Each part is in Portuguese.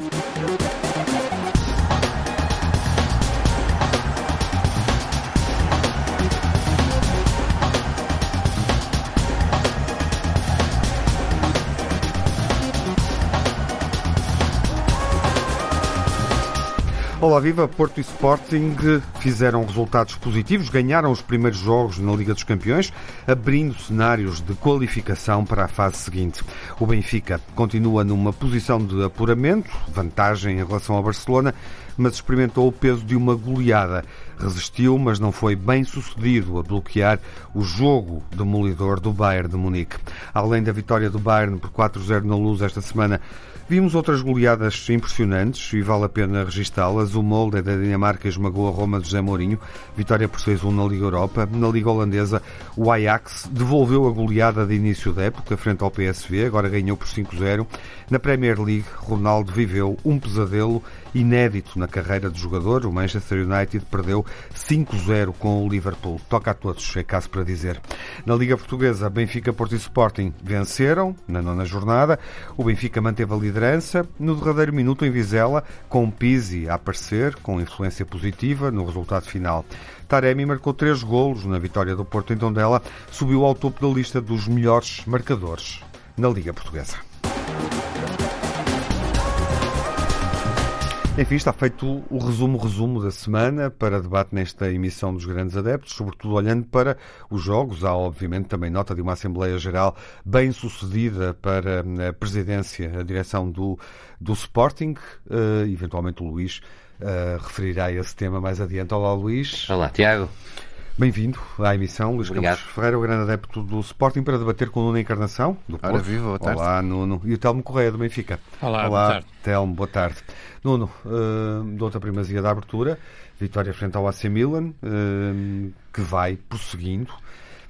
Música Olá, viva! Porto e Sporting fizeram resultados positivos, ganharam os primeiros jogos na Liga dos Campeões, abrindo cenários de qualificação para a fase seguinte. O Benfica continua numa posição de apuramento, vantagem em relação ao Barcelona, mas experimentou o peso de uma goleada. Resistiu, mas não foi bem sucedido a bloquear o jogo demolidor do Bayern de Munique. Além da vitória do Bayern por 4-0 na luz esta semana, Vimos outras goleadas impressionantes e vale a pena registá-las. O Molde da Dinamarca esmagou a Roma de José Mourinho, vitória por 6-1 na Liga Europa. Na Liga Holandesa, o Ajax devolveu a goleada de início da época frente ao PSV, agora ganhou por 5-0. Na Premier League, Ronaldo viveu um pesadelo inédito na carreira de jogador. O Manchester United perdeu 5-0 com o Liverpool. Toca a todos, é caso para dizer. Na Liga Portuguesa, Benfica, Porto e Sporting venceram na nona jornada. O Benfica manteve a liderança no derradeiro minuto em Vizela, com Pizzi a aparecer com influência positiva no resultado final. Taremi marcou três golos na vitória do Porto em Tondela, subiu ao topo da lista dos melhores marcadores na Liga Portuguesa. Enfim, está feito o resumo-resumo da semana para debate nesta emissão dos grandes adeptos, sobretudo olhando para os jogos. Há, obviamente, também nota de uma Assembleia Geral bem sucedida para a presidência, a direção do, do Sporting. Uh, eventualmente o Luís uh, referirá esse tema mais adiante. Olá, Luís. Olá, Tiago. Bem-vindo à emissão. Luís Obrigado. Campos Ferreira, o grande adepto do Sporting, para debater com o Nuno Encarnação, do Porto. Ora, viva, boa tarde. Olá, Nuno. E o Telmo Correia, do Benfica. Olá, Olá boa tarde. Telmo, boa tarde. Nuno, uh, dou-te a primazia da abertura. Vitória frente ao AC Milan, uh, que vai prosseguindo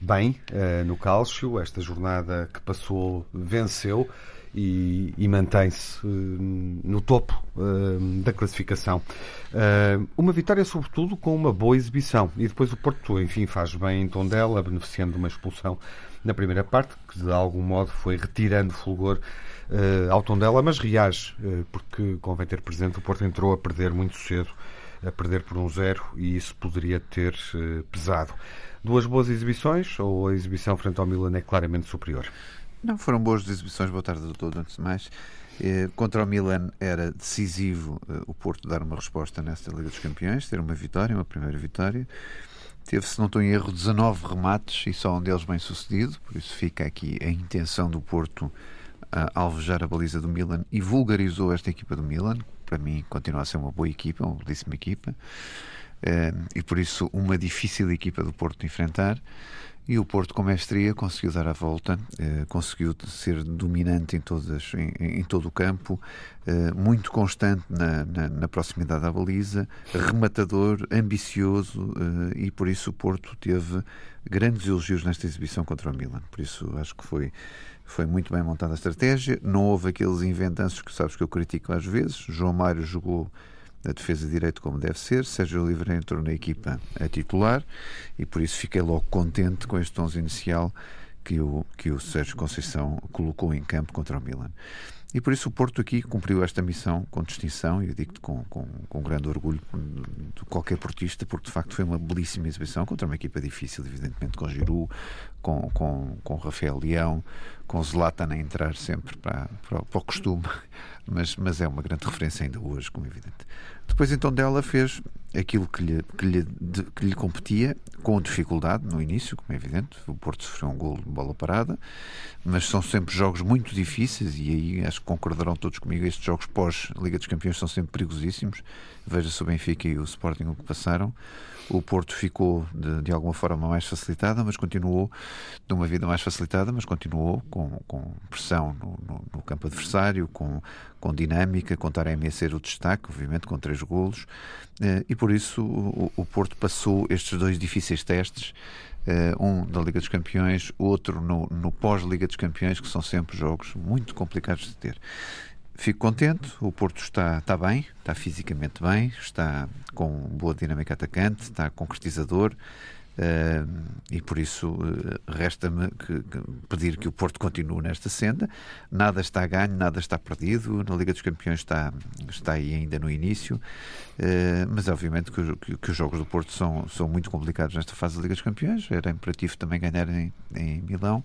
bem uh, no Cálcio. Esta jornada que passou venceu e, e mantém-se uh, no topo uh, da classificação. Uh, uma vitória, sobretudo, com uma boa exibição. E depois o Porto, enfim, faz bem em Tondela, beneficiando de uma expulsão na primeira parte, que de algum modo foi retirando fulgor ao Tondela, mas reage, porque convém ter presente, o Porto entrou a perder muito cedo, a perder por um zero, e isso poderia ter pesado. Duas boas exibições, ou a exibição frente ao Milan é claramente superior? Não, foram boas exibições, boa tarde todos, antes de mais. Eh, contra o Milan era decisivo eh, o Porto dar uma resposta nesta Liga dos Campeões, ter uma vitória, uma primeira vitória. Teve, se não estou em erro, 19 remates e só um deles bem sucedido, por isso fica aqui a intenção do Porto a alvejar a baliza do Milan e vulgarizou esta equipa do Milan. Para mim, continua a ser uma boa equipa, uma belíssima equipa. Eh, e por isso, uma difícil equipa do Porto enfrentar. E o Porto, com mestria, conseguiu dar a volta, eh, conseguiu ser dominante em, todas, em, em todo o campo, eh, muito constante na, na, na, proximidade à baliza, rematador, ambicioso, eh, e por isso o Porto teve grandes elogios nesta exibição contra o Milan. Por isso acho que foi, foi muito bem montada a estratégia. Não houve aqueles inventanços que sabes que eu critico às vezes. João Mário jogou a defesa de direito como deve ser. Sérgio Oliveira entrou na equipa a titular e por isso fiquei logo contente com este 11 inicial que o, que o Sérgio Conceição colocou em campo contra o Milan. E por isso o Porto aqui cumpriu esta missão com distinção, e eu digo-te com, com, com grande orgulho de qualquer portista, porque de facto foi uma belíssima exibição contra uma equipa difícil, evidentemente, com Giroud, com, com, com Rafael Leão, com Zlatan a entrar sempre para, para, para o costume, mas, mas é uma grande referência ainda hoje, como é evidente. Depois então dela fez aquilo que lhe, que lhe, de, que lhe competia, com dificuldade no início, como é evidente. O Porto sofreu um gol de bola parada, mas são sempre jogos muito difíceis e aí acho que concordarão todos comigo. Estes jogos pós-Liga dos Campeões são sempre perigosíssimos. Veja-se o Benfica e o Sporting o que passaram. O Porto ficou de, de alguma forma mais facilitada, mas continuou de uma vida mais facilitada, mas continuou com, com pressão no, no, no campo adversário, com, com dinâmica, com a ser o destaque, obviamente, com três golos, eh, e por isso o, o Porto passou estes dois difíceis testes Uh, um da Liga dos Campeões, outro no, no pós-Liga dos Campeões, que são sempre jogos muito complicados de ter. Fico contente, o Porto está, está bem, está fisicamente bem, está com boa dinâmica atacante, está concretizador. E por isso resta-me pedir que o Porto continue nesta senda. Nada está ganho, nada está perdido. Na Liga dos Campeões está, está aí ainda no início, mas obviamente que, que, que, os jogos do Porto são, são muito complicados nesta fase da Liga dos Campeões. Era imperativo também ganhar em, em Milão.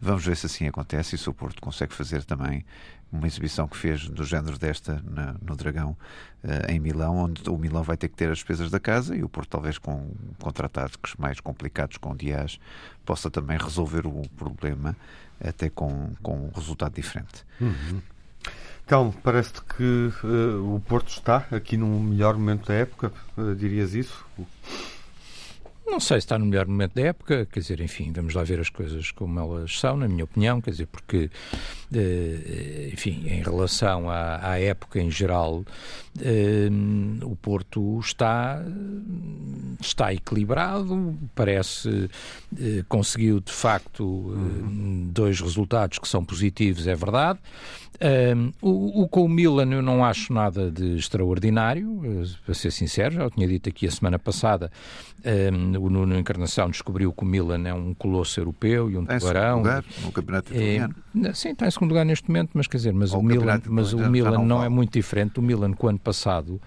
Vamos ver se assim acontece e se o Porto consegue fazer também uma exibição que fez do género desta na, no Dragão uh, em Milão, onde o Milão vai ter que ter as despesas da casa e o Porto, talvez com contratados mais complicados com Dias, possa também resolver o problema até com, com um resultado diferente. Uhum. Então, parece-te que uh, o Porto está aqui num melhor momento da época, uh, dirias isso? Não sei se está no melhor momento da época, quer dizer, enfim, vamos lá ver as coisas como elas são, na minha opinião, quer dizer, porque, eh, enfim, em relação à, à época em geral, eh, o Porto está, está equilibrado, parece, eh, conseguiu de facto dois resultados que são positivos, é verdade. o, o com o Milan eu não acho nada de extraordinário, para ser sincero, já o tinha dito aqui a semana passada, o Nuno Encarnação descobriu que o Milan é um colosso europeu e um tubarão. lugar no campeonato é, italiano. É, sim, está em segundo lugar neste momento, mas quer dizer, mas Ou o Milan, mas o Milan não, não é muito diferente. O Milan, que o ano passado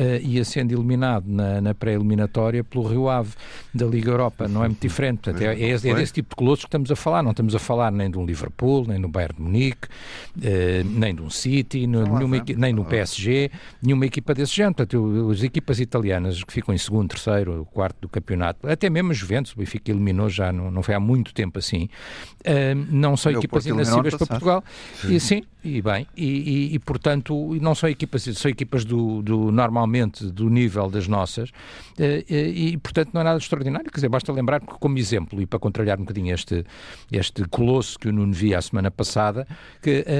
uh, ia sendo eliminado na, na pré-eliminatória pelo Rio Ave da Liga Europa. Não é muito diferente. Portanto, é, é, é, desse tipo de colossos que estamos a falar. Não estamos a falar nem de um Liverpool, nem do Bayern de Munique, uh, nem de um City, nenhuma, nem do PSG, nenhuma equipa desse género. Portanto, as equipas italianas que ficam em segundo, terceiro, quarto do campeonato, até mesmo a Juventus, o Benfica eliminou já, não, não foi há muito tempo assim, uh, não são equipas inacessíveis para Portugal. Sim. E, sim, e bem, e, e, e, portanto não são equipas, são equipas do, do normalmente do nível das nossas eh, e, e, portanto não é nada extraordinário, quer dizer, basta lembrar que como exemplo e para contrariar um bocadinho este, este colosso que o Nuno via a semana passada, que a,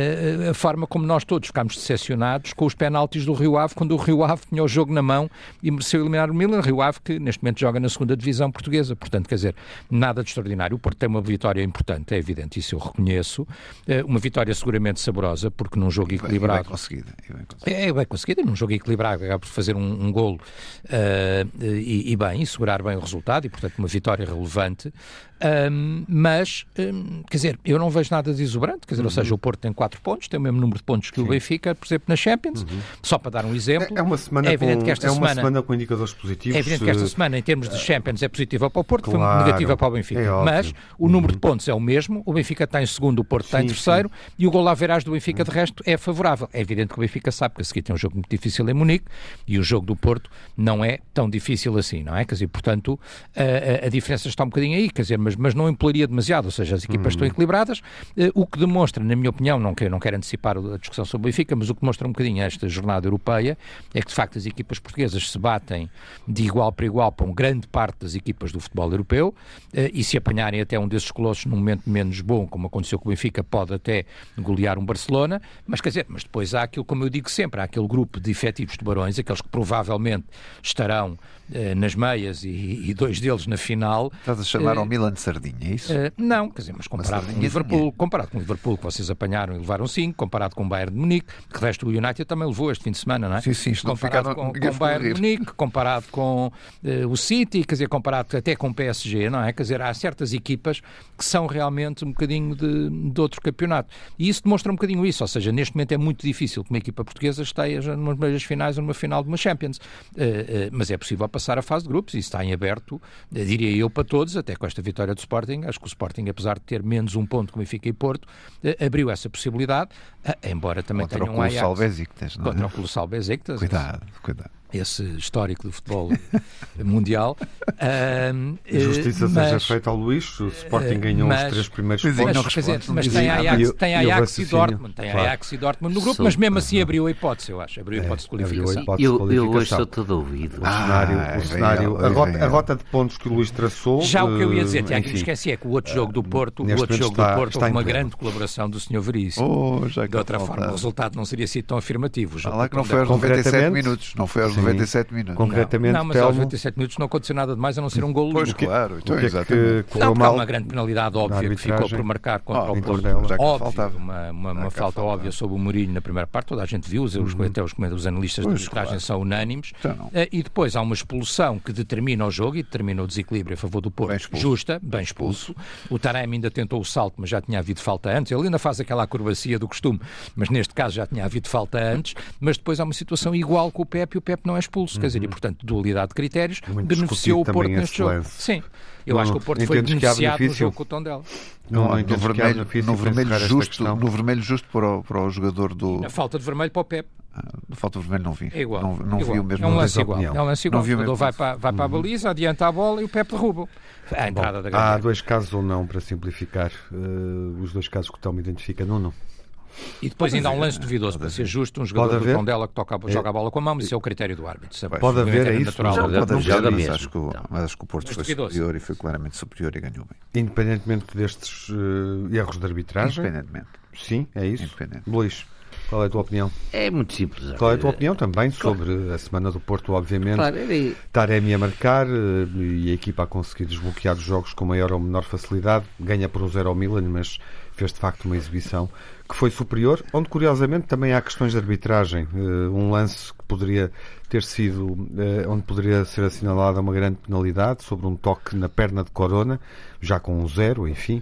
eh, a forma como nós todos ficámos decepcionados com os penaltis do Rio Ave, quando o Rio Ave tinha o jogo na mão e mereceu eliminar o Milan, Rio Ave que neste momento joga na segunda divisão portuguesa, portanto quer dizer, nada de extraordinário, o Porto tem uma vitória importante, é evidente, isso eu reconheço, eh, uma vitória seguramente saborosa porque num jogo equilibrado. E bem conseguida. Bem conseguida. É, é bem conseguida, num jogo equilibrado, acaba por fazer um, um golo uh, e, e, bem, e segurar bem o resultado, e portanto uma vitória relevante. Um, mas, um, quer dizer, eu não vejo nada de exuberante, quer dizer, uhum. ou seja, o Porto tem 4 pontos, tem o mesmo número de pontos que Sim. o Benfica, por exemplo, na Champions, uhum. só para dar um exemplo. É, é uma semana, é evidente com, que esta é uma semana, semana com indicadores positivos. É evidente que esta semana, em termos de Champions, é positiva para o Porto, claro, foi negativa para o Benfica. É mas o número uhum. de pontos é o mesmo, o Benfica está em segundo, o Porto está em terceiro, sim. e o gol a verás do Benfica, de resto, é favorável. É evidente que o Benfica sabe que a seguir tem um jogo muito difícil em Munique, e o jogo do Porto não é tão difícil assim, não é? Quer dizer, portanto, a, a, a diferença está um bocadinho aí, quer dizer, mas, mas não implaria demasiado, ou seja, as equipas uhum. estão equilibradas, eh, o que demonstra, na minha opinião, não quero, não quero antecipar a discussão sobre o Benfica, mas o que demonstra um bocadinho esta jornada europeia é que, de facto, as equipas portuguesas se batem de igual para igual para uma grande parte das equipas do futebol europeu eh, e se apanharem até um desses colossos num momento menos bom, como aconteceu com o Benfica, pode até golear um Barcelona, mas quer dizer, mas depois há aquilo, como eu digo sempre, há aquele grupo de efetivos tubarões, aqueles que provavelmente estarão eh, nas meias e, e, dois deles na final. Estás a chamar ao Milan de sardinha, é isso? não, quer dizer, mas comparado com o Liverpool, comparado com o Liverpool que vocês apanharam e levaram 5, comparado com o Bayern de Munique, que o resto do United também levou este fim de semana, não é? Sim, sim, comparado com, com o Bayern de Munique, comparado com uh, o City, quer dizer, comparado até com o PSG, não é? Quer dizer, há certas equipas que são realmente um bocadinho de, de outro campeonato. E isso demonstra um bocadinho isso, ou seja, neste momento é muito difícil que uma equipa portuguesa esteja numas meias finais ou numa final de uma Champions. Uh, uh, mas é possível passar a fase de grupos e está em aberto, diria eu, para todos, até com esta vitória do Sporting. Acho que o Sporting, apesar de ter menos um ponto que o Benfica e Porto, abriu essa possibilidade, embora também contra tenha um Ajax. Colossal Besiktas, não é? Contra o Colossal Besiktas. Cuidado, cuidado esse histórico do futebol mundial. Um, Justiça mas, seja feita ao Luís, o Sporting ganhou mas, os três primeiros pontos. Mas, dizer, mas tem Ajax, tem Ajax e, Dortmund, tem claro. Ajax e Dortmund no grupo, Sou, mas mesmo assim abriu a hipótese, eu acho, abriu a hipótese de qualificação. Hipótese eu, de qualificação. eu hoje sou todo ouvido. O cenário, ah, o cenário a, rota, a, rota, de pontos que o Luís traçou. Já o que eu ia dizer, Tiago, me esqueci, é que o outro jogo do Porto, o outro jogo do Porto, houve uma grande colaboração do Sr. Veríssimo. Oh, de outra forma, o resultado não seria sido tão afirmativo. lá que não foi aos 97 minutos, não foi aos 97 minutos. Concretamente, não, mas Telmo... aos 97 minutos não aconteceu nada de mais a não ser um gol Pois, claro. Então, que, exatamente. Que não, mal há uma grande penalidade óbvia que ficou por marcar contra oh, o Porto. Óbvio, uma, uma, uma falta óbvia sobre o Mourinho na primeira parte, toda a gente viu, os, uhum. até os, os analistas pois, de arbitragem claro. são unânimes. Então, uh, e depois há uma expulsão que determina o jogo e determina o desequilíbrio a favor do Porto. Bem justa, bem expulso. O Taremi ainda tentou o salto, mas já tinha havido falta antes. Ele ainda faz aquela acrobacia do costume, mas neste caso já tinha havido falta antes. Mas depois há uma situação igual com o Pepe e o Pepe não é expulso. Uhum. Quer dizer, e uhum. portanto, dualidade de critérios Muito beneficiou o Porto neste jogo. Lance. Sim. Eu não, acho que o Porto foi beneficiado no jogo com o Tondela. Não, não, no, vermelho, no, vermelho justo, no vermelho justo para o, para o jogador do. A falta de vermelho para o Pepe. Ah, falta de vermelho não vi. É igual. Não, não igual. vi o mesmo. É um lance igual. É um lance igual. o jogador vai para, vai para a uhum. baliza, adianta a bola e o Pepe derruba. A entrada Bom, da Há dois casos ou não, para simplificar. Uh, os dois casos que o Telmo identifica, não, não. E depois ainda há um lance duvidoso, para ser justo, um jogador do Tondela que toca, joga a bola com a mão, mas isso é o critério do árbitro. Sabe? Pode haver, é isso. Natural. Não, pode haver, mas, acho que, o, mas acho que o Porto foi duvidoso. superior e foi claramente superior e ganhou bem. Independentemente destes uh, erros de arbitragem? Independentemente. Sim, é isso. Luís. Qual é a tua opinião? É muito simples. Qual é a tua opinião também sobre a semana do Porto, obviamente? Claro. Taremi a marcar eh, e a equipa a conseguir desbloquear os jogos com maior ou menor facilidade. Ganha por um zero ao Milan, mas fez de facto uma exibição que foi superior, onde curiosamente também há questões de arbitragem. Uh, um lance que poderia ter sido, uh, onde poderia ser assinalada uma grande penalidade sobre um toque na perna de Corona, já com um zero, enfim.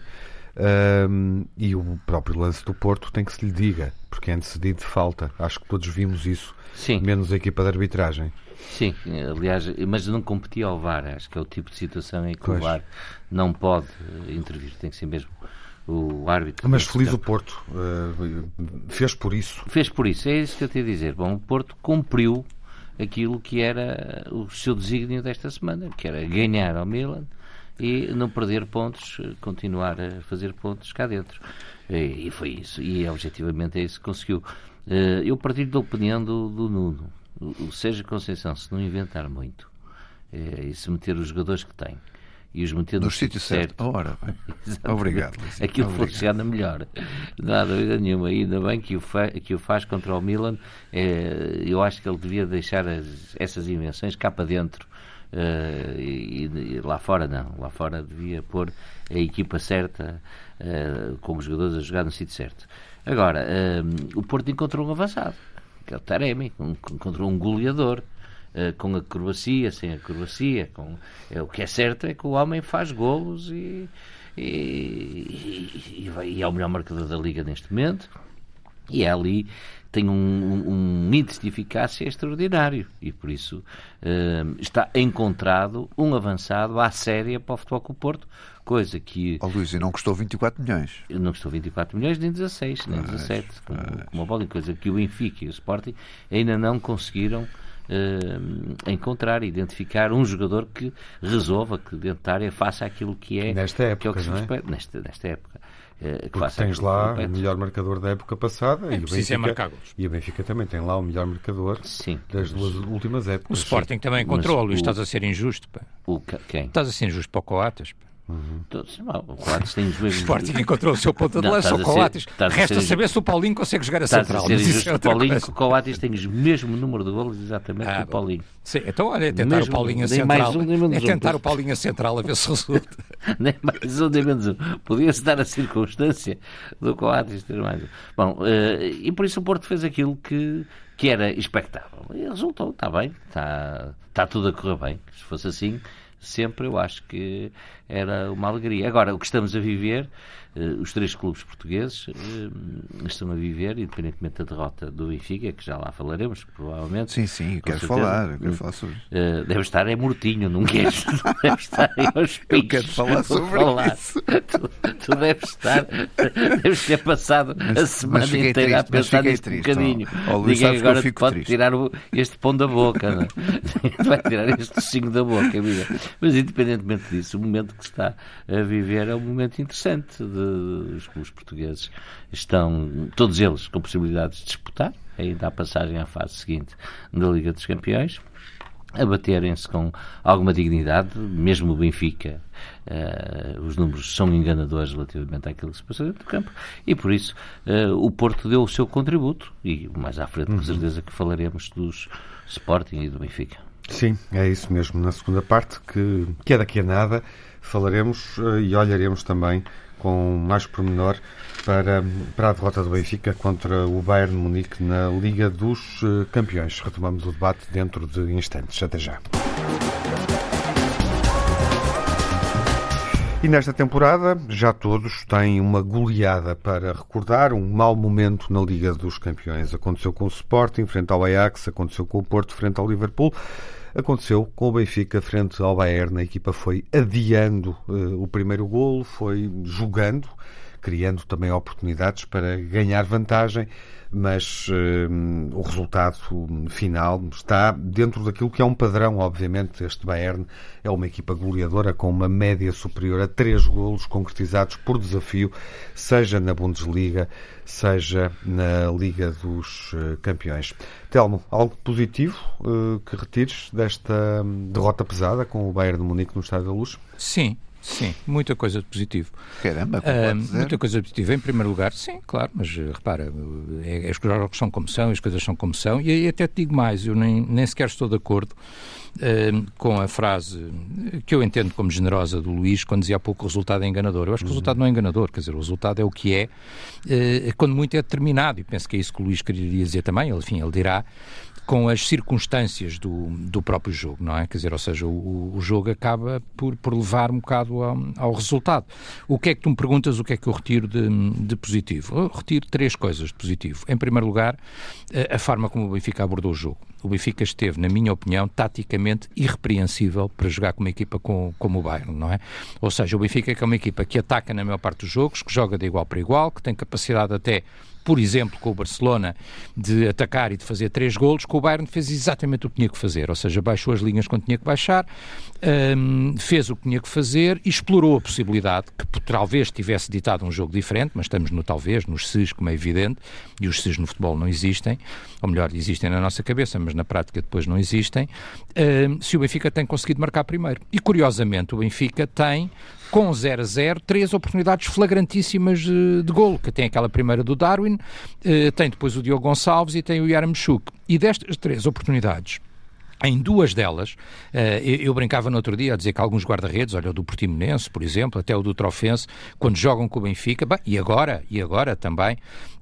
Uh, e o próprio lance do Porto tem que se lhe diga, porque é antecedido de falta. Acho que todos vimos isso, Sim. menos a equipa de arbitragem. Sim, aliás, mas não competia ao VAR. Acho que é o tipo de situação em que pois. o VAR não pode intervir, tem que ser mesmo o árbitro. Mas feliz o Porto, uh, fez por isso. Fez por isso, é isso que eu te ia dizer. Bom, o Porto cumpriu aquilo que era o seu desígnio desta semana, que era ganhar ao Milan e não perder pontos, continuar a fazer pontos cá dentro. E, e foi isso, e objetivamente é isso que conseguiu. Uh, eu partilho da opinião do, do Nuno. O, o Sérgio Conceição, se não inventar muito é, e se meter os jogadores que tem e os metendo no, sítio certo. certo. Ora, Obrigado. Luís. Aquilo Obrigado. funciona melhor. Não há dúvida nenhuma. Ainda bem que o, fa que o faz contra o Milan. É, eu acho que ele devia deixar as, essas invenções cá para dentro. Uh, e, e, lá fora não. Lá fora devia pôr a equipa certa, uh, com os jogadores a jogar no sítio certo. Agora, uh, o Porto encontrou um avançado, que é o Taremi, encontrou um goleador. Eh, com a Croácia, sem a Croácia. Com, o que é certo é que o homem faz golos e, e, e, e, é o melhor marcador da Liga neste momento. E é ali tem um, um, um, índice de eficácia extraordinário e por isso uh, está encontrado um avançado à séria para o Futebol com o Porto, coisa que... Oh, Luís, e não custou 24 milhões? Não custou 24 milhões, nem 16, nem mas, 17, como, como a bola, coisa que o Benfica e o Sporting ainda não conseguiram uh, encontrar, identificar um jogador que resolva, que dentro da área faça aquilo que é, nesta época, que é o que se é? nesta, nesta época. Uh, Porque tens lá o melhor marcador da época passada é, e, o Benfica, e o Benfica também tem lá o melhor marcador Sim, das duas últimas épocas. O Sporting também encontrou, Luís, estás a ser injusto. Pá. O quem? Estás a ser injusto para o Coates. Pá. Uhum. Todos, não, o Coates tem os mesmos. O Sporting encontrou o seu ponto de lança, o Coates. Resta saber se o Paulinho consegue jogar a central. A ser o Paulinho, o Coates tem o mesmo número de golos exatamente ah, que o Paulinho. Sim, então olha, é tentar mesmo, o Paulinho a central. Um, é tentar um, o Paulinho a central a ver se resulta. nem mais um, nem menos um. Podia-se dar a circunstância do Coates ter mais um. Bom, uh, e por isso o Porto fez aquilo que, que era expectável. E resultou, está bem, está, está tudo a correr bem. Se fosse assim, sempre eu acho que era uma alegria. Agora, o que estamos a viver uh, os três clubes portugueses uh, estão a viver, independentemente da derrota do Benfica, que já lá falaremos, provavelmente. Sim, sim, quero falar, quero falar sobre uh, Deve estar é mortinho, não queres? deve estar aos Eu quero falar sobre falar. isso. Tu, tu deves estar, deves ter passado mas, a semana inteira triste, a pensar nisto triste, um bocadinho. Oh, oh, Ninguém agora pode triste. tirar o, este pão da boca, não é? vai tirar este docinho da boca, amiga. Mas independentemente disso, o momento que se está a viver é um momento interessante de os clubes portugueses estão, todos eles, com possibilidades de disputar ainda a passagem à fase seguinte da Liga dos Campeões. a baterem-se com alguma dignidade, mesmo o Benfica. Uh, os números são enganadores relativamente àquilo que se passa dentro do campo e por isso uh, o Porto deu o seu contributo e mais à frente, uhum. com certeza, que falaremos dos Sporting e do Benfica. Sim, é isso mesmo. Na segunda parte, que, que é daqui a nada, falaremos uh, e olharemos também com mais pormenor para, para a derrota do Benfica contra o Bayern Munique na Liga dos eh, Campeões. Retomamos o debate dentro de instantes. Até já. E nesta temporada já todos têm uma goleada para recordar, um mau momento na Liga dos Campeões. Aconteceu com o Sporting frente ao Ajax, aconteceu com o Porto frente ao Liverpool. Aconteceu com o Benfica frente ao Bayern. A equipa foi adiando uh, o primeiro golo, foi jogando criando também oportunidades para ganhar vantagem, mas uh, o resultado final está dentro daquilo que é um padrão, obviamente. Este Bayern é uma equipa goleadora com uma média superior a três golos concretizados por desafio, seja na Bundesliga, seja na Liga dos uh, Campeões. Telmo, algo positivo uh, que retires desta hum, derrota pesada com o Bayern de Munique no Estádio da Luz? Sim, Sim, muita coisa de positivo. Caramba, uh, muita coisa de positivo. Em primeiro lugar, sim, claro, mas uh, repara, é, as coisas são como são, as coisas são como são, e aí até te digo mais, eu nem, nem sequer estou de acordo uh, com a frase que eu entendo como generosa do Luís quando dizia há pouco que o resultado é enganador. Eu acho que o resultado não é enganador, quer dizer, o resultado é o que é, quando muito é determinado, e penso que é isso que o Luís queria dizer também, ele, enfim, ele dirá com as circunstâncias do, do próprio jogo, não é? Quer dizer, ou seja, o, o jogo acaba por, por levar um bocado ao, ao, resultado. O que é que tu me perguntas, o que é que eu retiro de, de positivo? Eu retiro três coisas de positivo. Em primeiro lugar, a forma como o Benfica abordou o jogo. O Benfica esteve, na minha opinião, taticamente irrepreensível para jogar com uma equipa com, como o Bayern, não é? Ou seja, o Benfica é uma equipa que ataca na maior parte dos jogos, que joga de igual para igual, que tem capacidade até por exemplo, com o Barcelona, de atacar e de fazer três golos, com o Bayern fez exatamente o que tinha que fazer, ou seja, baixou as linhas quando tinha que baixar, um, fez o que tinha que fazer explorou a possibilidade que talvez tivesse ditado um jogo diferente, mas estamos no talvez, nos SES, como é evidente, e os SES no futebol não existem, ou melhor, existem na nossa cabeça, mas na prática depois não existem, um, se o Benfica tem conseguido marcar primeiro. E curiosamente o Benfica tem com 0 a 0, três oportunidades flagrantíssimas de, de golo, que tem aquela primeira do Darwin, eh, tem depois o Diogo Gonçalves e tem o Yaramchuk. E destas três oportunidades, em duas delas, eh, eu brincava no outro dia a dizer que alguns guarda-redes, olha o do Portimonense, por exemplo, até o do Trofense, quando jogam com o Benfica, bem, e agora, e agora também,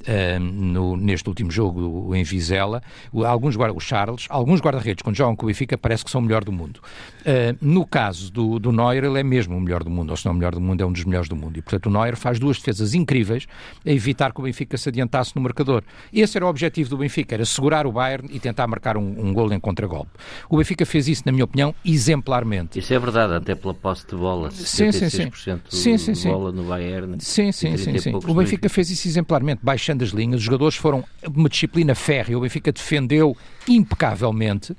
eh, no, neste último jogo em Vizela, alguns guarda, o Charles, alguns guarda-redes, quando jogam com o Benfica, parece que são o melhor do mundo. Eh, no caso do, do Neuer, ele é mesmo o melhor do mundo, ou se não o melhor do mundo, é um dos melhores do mundo. E, portanto, o Neuer faz duas defesas incríveis a evitar que o Benfica se adiantasse no marcador. Esse era o objetivo do Benfica, era segurar o Bayern e tentar marcar um, um gol em contragolpe. O Benfica fez isso, na minha opinião, exemplarmente. Isso é verdade, até pela posse de bola. Sim, sim, sim. sim, sim, sim. bola no Bayern. Sim, sim, sim. sim. O Benfica fez isso exemplarmente, baixando as linhas. Os jogadores foram uma disciplina férrea. O Benfica defendeu impecavelmente.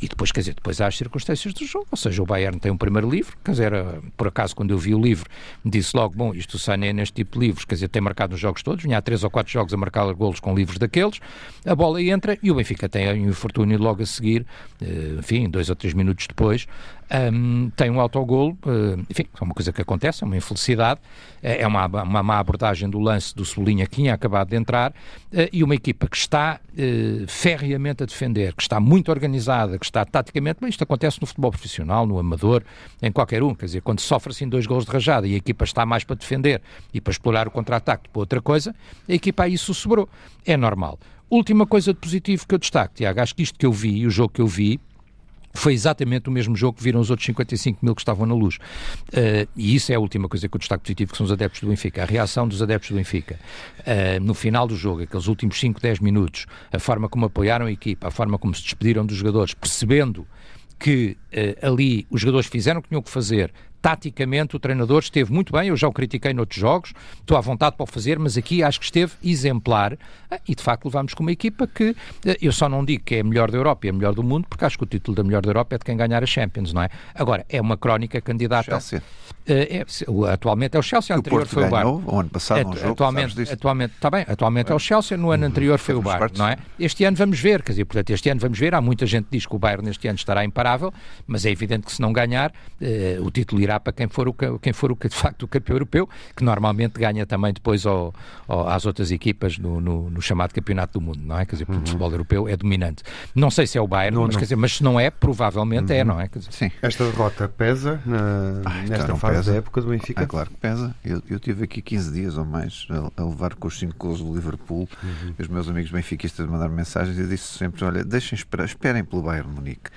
E depois, quer dizer, depois há as circunstâncias do jogo. Ou seja, o Bayern tem um primeiro livro. Quer dizer, por acaso, quando eu vi o livro, disse logo, bom, isto o Sané neste tipo de livros. Quer dizer, tem marcado nos jogos todos. Vinha há três ou quatro jogos a marcar golos com livros daqueles. A bola entra e o Benfica tem um infortúnio logo a seguir. Eh, enfim, dois ou três minutos depois, um, tem um autogolo, uh, enfim, é uma coisa que acontece, é uma infelicidade, é, é uma, uma má abordagem do lance do Solinha que tinha acabado de entrar, uh, e uma equipa que está uh, ferreamente a defender, que está muito organizada, que está taticamente, mas isto acontece no futebol profissional, no amador, em qualquer um, quer dizer, quando sofre assim dois gols de rajada e a equipa está mais para defender e para explorar o contra-ataque para outra coisa, a equipa aí sobrou. É normal. Última coisa de positivo que eu destaco, Tiago, acho que isto que eu vi, o jogo que eu vi, foi exatamente o mesmo jogo que viram os outros 55 mil que estavam na luz. Uh, e isso é a última coisa que eu destaco positivo, que são os adeptos do Benfica. A reação dos adeptos do Benfica. Uh, no final do jogo, aqueles últimos 5, 10 minutos, a forma como apoiaram a equipa, a forma como se despediram dos jogadores, percebendo que uh, ali os jogadores fizeram o que tinham que fazer, taticamente o treinador esteve muito bem, eu já o critiquei noutros jogos, estou à vontade para o fazer, mas aqui acho que esteve exemplar ah, e de facto levamos com uma equipa que ah, eu só não digo que é a melhor da Europa e a melhor do mundo, porque acho que o título da melhor da Europa é de quem ganhar a Champions, não é? Agora, é uma crónica candidata. Chelsea. É, atualmente é o Chelsea, o anterior foi o Bayern. O ano passado, é, um jogo, atualmente, atualmente, está bem, atualmente é o Chelsea, no ano anterior foi o Bayern, não é? Este ano vamos ver, quer dizer, portanto, este ano vamos ver, há muita gente que diz que o Bayern este ano estará imparável, mas é evidente que se não ganhar, eh, o título irá para quem for, o, quem for o, de facto o campeão europeu, que normalmente ganha também depois ao, ao, às outras equipas no, no, no, chamado campeonato do mundo, não é? Quer dizer, porque uhum. o futebol europeu é dominante. Não sei se é o Bayern, não, mas, não. Quer dizer, mas se não é, provavelmente é, uhum. é, não é? Dizer, Sim. Esta derrota pesa na, ah, nesta então fase pesa. da época do Benfica? Ah, claro que pesa. Eu, eu tive aqui 15 dias ou mais a, a levar com os 5 gols do Liverpool. Uhum. Os meus amigos benfiquistas mandaram mensagens e eu disse sempre: olha, deixem esperar, esperem pelo Bayern Munique.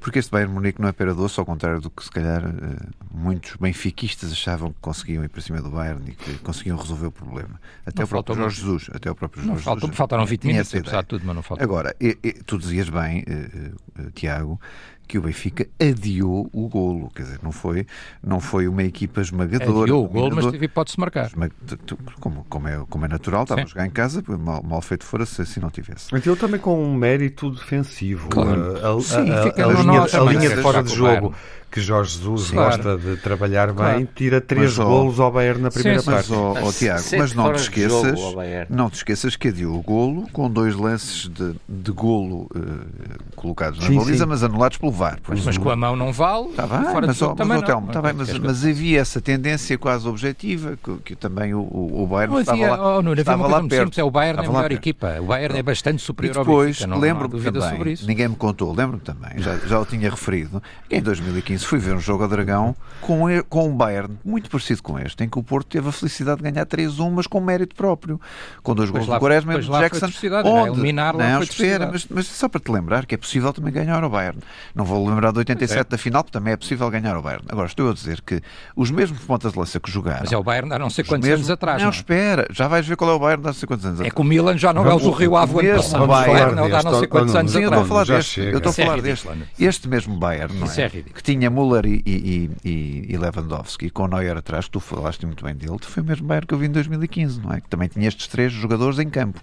Porque este Bayern Munique não é pera doce, ao contrário do que se calhar eh, muitos benfiquistas achavam que conseguiam ir para cima do Bayern e que conseguiam resolver o problema. Até não o próprio Jorge Jesus. Até o próprio Jorge não, Jesus. Faltaram 20 minutos, apesar de tudo, mas não faltou. Agora, e, e, tu dizias bem, uh, uh, Tiago, que o Benfica adiou o golo. Quer dizer, não foi, não foi uma equipa esmagadora. Adiou o golo, mas teve hipótese de marcar. Como, como, é, como é natural, estava a jogar em casa, mal, mal feito fora se assim não tivesse. Então também com um mérito defensivo. Claro. A, a, Sim, a, a, a linha, a linha de fora de jogo que Jorge Jesus claro. gosta de trabalhar claro. bem, tira três mas, golos ao Bayern na primeira sim, parte. Mas, oh, oh, Tiago, mas não te esqueças, não te esqueças que adiou o golo com dois lances de, de golo uh, colocados na sim, baliza, sim. mas anulados pelo VAR. Mas, mas com a mão não vale. Está bem, fora mas, oh, mas, Telmo, tá bem, mas, mas havia essa tendência quase objetiva que, que também o, o, Bayern não, estava lá, oh, Nuno, estava lá perto. Simples, é o Bayern estava é a melhor equipa. O Bayern é bastante superior e depois, ao Benfica. Lembro-me também, ninguém me contou, lembro-me também, já, já o tinha referido, em 2015 fui ver um jogo a Dragão com, com um Bayern muito parecido com este, em que o Porto teve a felicidade de ganhar 3-1, mas com mérito próprio, com dois gols do Quaresma e do Jackson. Onde? Eliminar lá não, espera, mas, mas, só para te lembrar que é possível também ganhar ao Bayern. Não vou lembrar de 87 é. da final, porque também é possível ganhar ao Bayern. Agora, estou a dizer que os mesmos pontas de lança que jogaram. Mas é o Bayern há não sei quantos mesmos, anos atrás. Não, não, é? espera, já vais ver qual é o Bayern há não sei quantos anos é atrás. É que o Milan já não é o Rio Ave ano passado. Bayern há não sei quantos anos atrás. Eu estou a falar deste. Eu estou a falar deste. Este mesmo Bayern, não é? Que tinha Müller e e Lewandowski, com o Neuer atrás, que tu falaste muito bem dele, foi o mesmo Bayern que eu vi em 2015, não é? Que também tinha estes três jogadores em campo.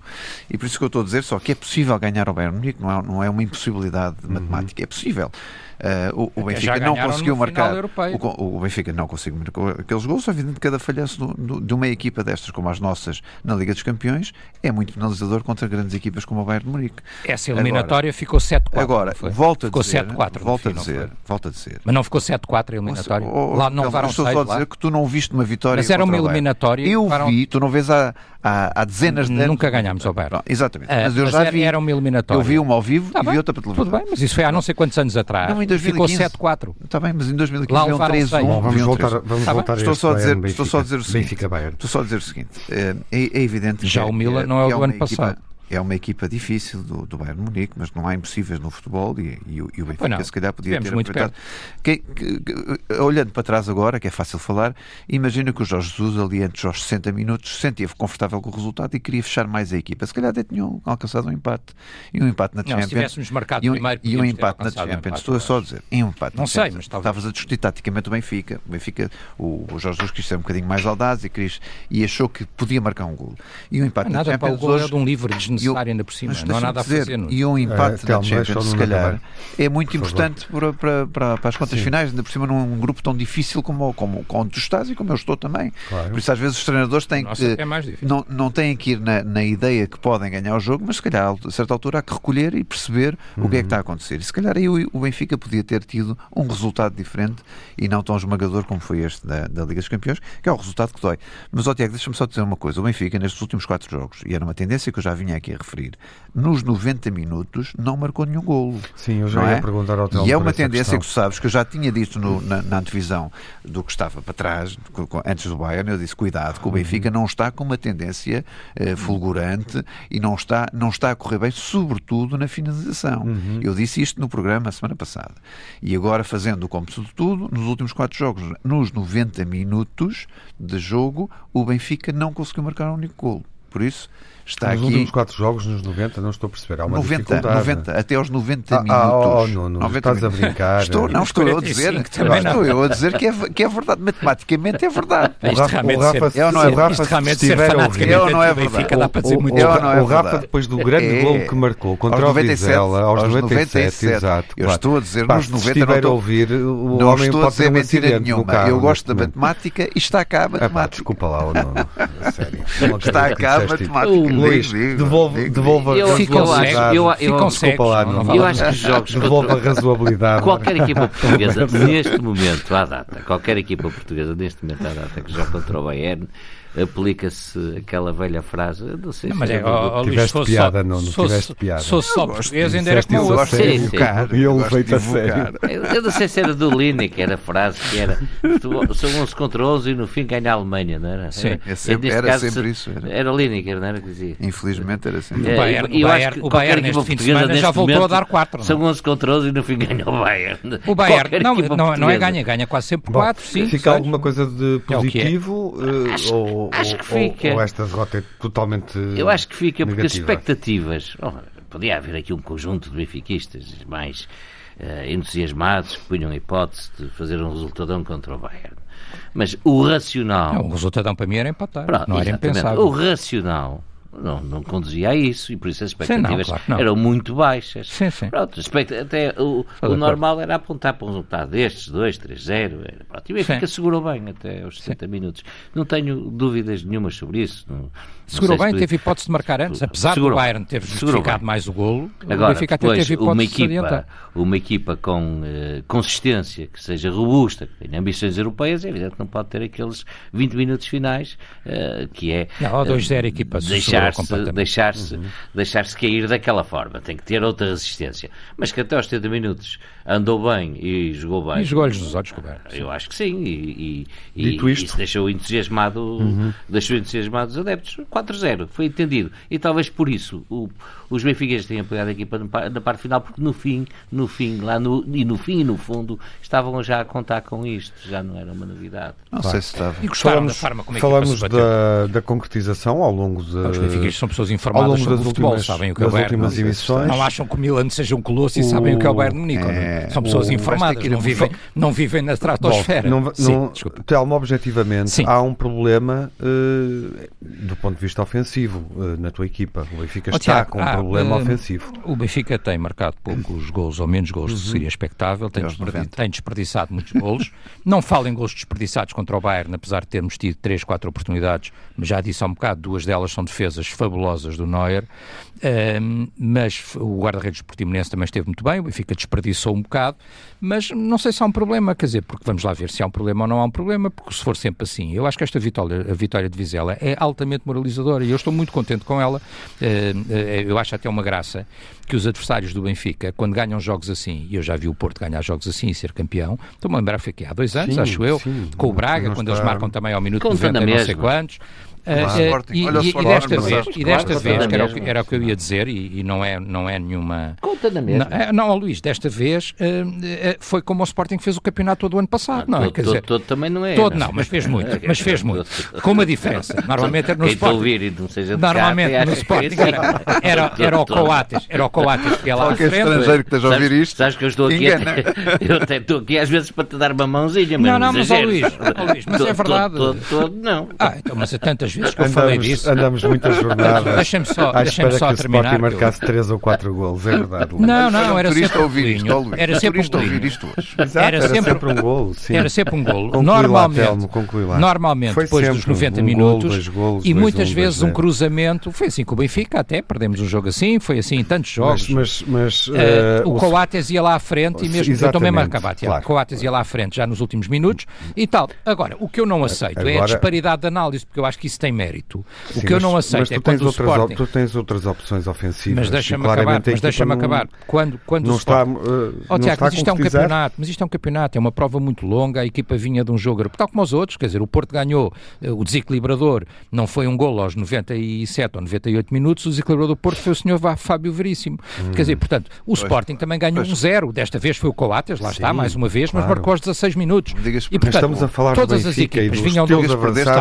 E por isso que eu estou a dizer só que é possível ganhar o Bayern Munique, não é, não é uma impossibilidade uhum. matemática, é possível. Uh, o, o Benfica não conseguiu marcar. O, o, Benfica não conseguiu marcar aqueles gols. Evidente que cada falhanço do, do, de uma equipa destas, como as nossas, na Liga dos Campeões, é muito penalizador contra grandes equipas como o Bayern de Munique. Essa eliminatória agora, ficou 7-4. Agora, volta a dizer. Volta a dizer, volta a dizer. Mas não ficou 7-4 a eliminatória. Oh, lá não levaram Estou só a dizer que tu não viste uma vitória. Mas era uma eliminatória. Eu vi, tu não vês há, há, há dezenas de anos. Nunca ganhámos ao Bayern. exatamente. Uh, mas eu já vi. Era uma eliminatória. Eu vi uma ao vivo tá e vi outra para televisão. Tudo bem, mas isso foi há não sei quantos anos atrás. Não, em 2015. Ficou 4. Está bem, mas em 2015 Lá 3 1 Bom, vamos voltar, vamos tá voltar estou só a dizer, Benfica, estou só a dizer o seguinte. Benfica Bayern. Estou só a dizer o seguinte. É, é evidente Já que, o Milan é, não é o do ano equipa, passado é uma equipa difícil do, do Bayern Munique, mas não há impossíveis no futebol e, e, e o Benfica se calhar podia ter aproveitado. Que, que, que, olhando para trás agora, que é fácil falar, imagina que o Jorge Jesus ali entre os 60 minutos se sentia confortável com o resultado e queria fechar mais a equipa. Se calhar até tinham alcançado um empate. E um empate na não, Champions. Se tivéssemos marcado e um, primeiro, e um empate na Champions. Estou só a dizer, em um empate Não sei, mas talvez. Estavas a discutir taticamente o Benfica. O Benfica, o, o Jorge Jesus quis ser um bocadinho mais audaz e, quis, e achou que podia marcar um gol. E um empate na nada, Champions. Nada, o gol é de um livre desnecessário ainda por cima mas não há nada a dizer, fazer. Não? É? E um empate uh, na Champions, se calhar, é muito importante para, para, para, para, as contas Sim. finais, ainda por cima num grupo tão difícil como, como, como tu estás e como eu estou também. Claro. Por isso, às vezes, os treinadores têm Nossa, que. É não, não têm que ir na, na ideia que podem ganhar o jogo, mas se calhar, a certa altura, há que recolher e perceber uhum. o que é que está a acontecer. E se calhar aí o, o Benfica podia ter tido um resultado diferente e não tão esmagador como foi este da, da Liga dos Campeões, que é o resultado que dói. Mas, ó Tiago, deixa-me só dizer uma coisa. O Benfica, nestes últimos quatro jogos, e era uma tendência que eu já vinha aqui a referir, nos 90 minutos não marcou nenhum golo. Sim, eu já ia é? perguntar ao Telmo E é uma tendência que tu sabes, que eu já tinha dito no, na, na, antevisão do que estava para trás, antes do Bayern, eu disse, cuidado, que o Benfica não está com uma tendência uh, fulgurante e não está, não está a correr bem, sobretudo na finalização. Uhum. Eu disse isto no programa a semana passada. E agora, fazendo o cómputo de tudo, nos últimos quatro jogos, nos 90 minutos de jogo, o Benfica não conseguiu marcar um único golo. por isso está nos aqui. Nos últimos quatro jogos, nos 90, não estou a perceber. Há uma 90, 90 até aos 90 ah, minutos. Ah, oh, não, não, 90 estás minutos. a brincar. Estou, não, estou eu a dizer. Estou eu a dizer que é, que é verdade. Matematicamente é verdade. O Rafa, o Rafa, é ou não é, o Rafa se estiver a ouvir. É ou não é verdade. O, o, o Rafa, depois do grande é, gol que marcou contra o Vizela, aos 97, 97 exato. Eu estou a dizer nos 90. Se estiver a ouvir, o não homem estou pode a dizer um mentira nenhuma. Eu gosto da matemática e está cá a matemática. Desculpa lá, não. Sério. Está cá a matemática. Devolva eu, ficam cegos. Eu, eu, Desculpa lá, não, não eu acho que os jogos. Devolva a razoabilidade. Qualquer equipa portuguesa, neste momento, à data, qualquer equipa portuguesa, neste momento, à data, que joga contra o Bayern, aplica-se aquela velha frase. Não sei não, mas se é, oh, Luís, tiveste piada, não, não tiveste piada. Se fosse só português, ainda era como o outro. Sim, sim. E eu levei a sério. Eu não sei se era do Lineker, era a frase que era são 11 contra 11 e no fim ganha a Alemanha, não era? Sim. É sempre, era caso, sempre isso. Era. era Lineker, não era que dizia? Infelizmente era sempre. O Bayern, eu acho que o Bayern neste fim de semana já voltou a dar 4. São 11 contra 11 e no fim ganha o Bayern. O Bayern, não, não, não é ganha, ganha quase sempre 4, 5. Fica alguma coisa de positivo? Acho que fica. Ou esta derrota é totalmente. Eu acho que fica porque negativa. as expectativas. Oh, podia haver aqui um conjunto de benfiquistas mais uh, entusiasmados que punham a hipótese de fazer um resultadão contra o Bayern. Mas o racional. Não, o resultadão para mim era empatar. Pronto, não era impensável. O racional não, não conduzia a isso e por isso as expectativas sim, não, claro, eram muito baixas. Sim, sim. Pronto, até o, o normal era apontar para um resultado destes, 2, 3, 0. Pronto, e o Benfica segurou bem até aos 60 sim. minutos. Não tenho dúvidas nenhumas sobre isso. Não, segurou bem, teve hipótese de marcar antes, apesar segurou, do Bayern ter justificado mais o golo. Agora, o Benfica até teve hipótese uma equipa, de uma equipa com uh, consistência, que seja robusta, que tenha ambições europeias, é evidente que não pode ter aqueles 20 minutos finais, uh, que é não, uh, 2-0 equipa deixar-se deixar deixar-se uhum. deixar cair daquela forma. Tem que ter outra resistência. Mas que até aos 70 minutos andou bem e jogou bem. E jogou-lhes nos olhos, Coberto. Eu acho que sim. E, e, e isso deixou entusiasmado, uhum. deixou entusiasmado os adeptos. 4-0, foi entendido. E talvez por isso o, os benfiquistas tenham apoiado a equipa na parte final, porque no fim, no fim, lá no, e no fim e no fundo, estavam já a contar com isto. Já não era uma novidade. Não claro. sei se estava. E gostaram da forma como a Falamos da, da concretização ao longo de... Os benfiquistas são pessoas informadas ao longo das futebol, últimas, sabem o que é o Bayern. Últimas emissões. Não acham que o Milan seja um colosso e o... sabem o que é o Bayern Munique. É... São pessoas o... informadas, não vivem, não vivem na estratosfera. Bom, não, não, Telmo, objetivamente, Sim. há um problema uh, do ponto de vista ofensivo uh, na tua equipa. O Benfica oh, está Tiago, com um problema uh, ofensivo. O Benfica tem marcado poucos gols ou menos gols, uhum. que seria expectável, tem, desperdi tem desperdiçado muitos gols. não falo em gols desperdiçados contra o Bayern, apesar de termos tido 3, 4 oportunidades, já disse há um bocado, duas delas são defesas fabulosas do Neuer. Um, mas o guarda-redes portimonense também esteve muito bem, o Benfica desperdiçou um bocado, mas não sei se há um problema, quer dizer, porque vamos lá ver se há um problema ou não há um problema, porque se for sempre assim, eu acho que esta vitória, a vitória de Vizela é altamente moralizadora e eu estou muito contente com ela, uh, eu acho até uma graça que os adversários do Benfica, quando ganham jogos assim, e eu já vi o Porto ganhar jogos assim e ser campeão, estou-me a lembrar que foi há dois anos, sim, acho eu, sim, com o Braga, quando eles marcam também ao minuto 90 e não sei quantos, Uh, e, e, e, desta vez, e desta vez que era, o que, era o que eu ia dizer, e, e não, é, não é nenhuma. Conta na mesma. Não, não, Luís, desta vez uh, foi como o Sporting fez o campeonato todo o ano passado. Não, todo, quer dizer, todo, todo também não é. Todo não, mas fez muito. mas fez muito. Com uma diferença. Normalmente no Quem Sporting. Ouvir e não seja normalmente cá, no Sporting era, era, era o Coates, era o Coates que ia lá à frente. estrangeiro que esteja a ouvir isto. Sabes que eu estou aqui, eu até estou aqui às vezes para te dar uma mãozinha, mas não, não, mas ó Luís, mas é verdade. Todo, não. Ah, então, mas tantas vezes que eu falei disso isso. Andamos muitas jornadas. Deixa-me só, deixa só que terminar. o Sporting marcasse 3 ou 4 golos, é verdade. Não, não, era sempre um ouvir isto, Luís. Era sempre um ouvir isto hoje. Exato, era, sempre um golo, sim. Era sempre um golo. Conclui normalmente, lá, Telmo, conclui lá. normalmente Foi depois dos 90 um minutos golo, golos, e muitas um, vezes um cruzamento. Foi assim com o Benfica, até perdemos um jogo assim, foi assim em tantos jogos. Mas, mas, mas uh, o Coates ia lá à frente e mesmo eu estou mesmo a acabar, claro. o Coates ia lá à frente já nos últimos minutos e tal. Agora, o que eu não aceito é a disparidade de análise, porque eu acho que isso tem mérito. O sim, que eu não aceito é quando o Sporting... Tu tens outras opções ofensivas. Mas deixa-me acabar, mas deixa-me acabar. Quando, quando não o Sporting... está, uh, oh, Tiago, está mas isto é um campeonato, mas isto é um campeonato, é uma prova muito longa, a equipa vinha de um jogo, tal como os outros, quer dizer, o Porto ganhou uh, o desequilibrador, não foi um golo aos 97 ou 98 minutos, o desequilibrador do Porto foi o senhor Fábio Veríssimo. Hum. Quer dizer, portanto, o pois, Sporting também ganhou pois. um zero, desta vez foi o Coates, lá Sim, está, mais uma vez, claro. mas marcou aos 16 minutos. E, portanto, estamos a falar todas do as equipas vinham